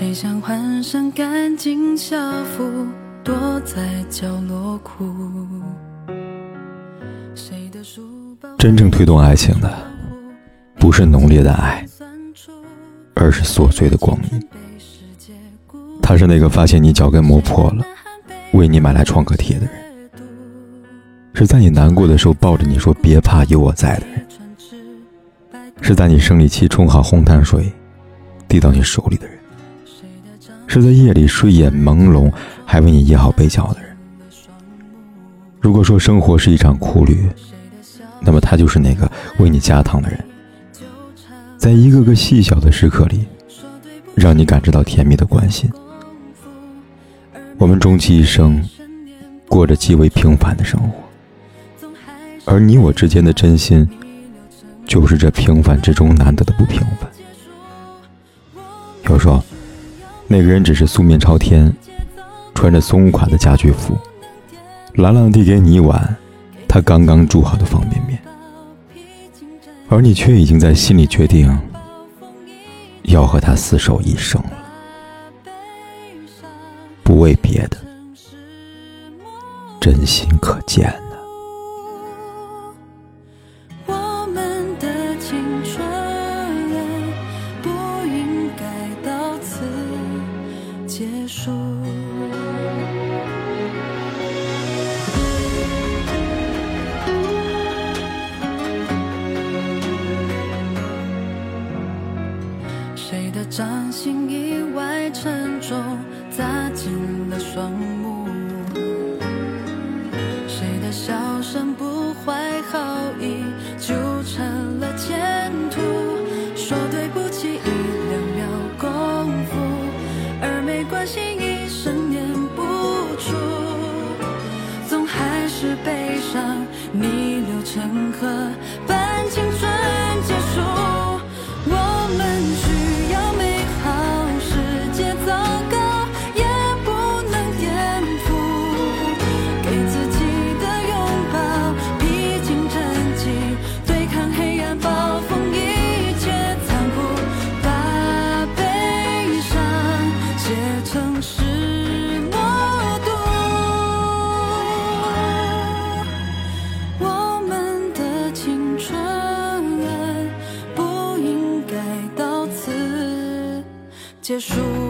谁想换上干净校服，躲在角落哭？谁的书包真正推动爱情的，不是浓烈的爱，而是琐碎的光阴。他是那个发现你脚跟磨破了，为你买来创可贴的人；是在你难过的时候抱着你说“别怕，有我在”的人；是在你生理期冲好红糖水，递到你手里的人。是在夜里睡眼朦胧还为你掖好被角的人。如果说生活是一场苦旅，那么他就是那个为你加糖的人，在一个个细小的时刻里，让你感知到甜蜜的关心。我们终其一生，过着极为平凡的生活，而你我之间的真心，就是这平凡之中难得的不平凡。有说。那个人只是素面朝天，穿着松垮的家居服，懒懒递给你一碗他刚刚煮好的方便面，而你却已经在心里决定要和他厮守一生了。不为别的，真心可见。手，砸进了双目。谁的笑声不怀好意，纠缠了前途。说对不起一两秒功夫，而没关系一生念不出。总还是悲伤逆流成河，伴青春结束。我们去结束。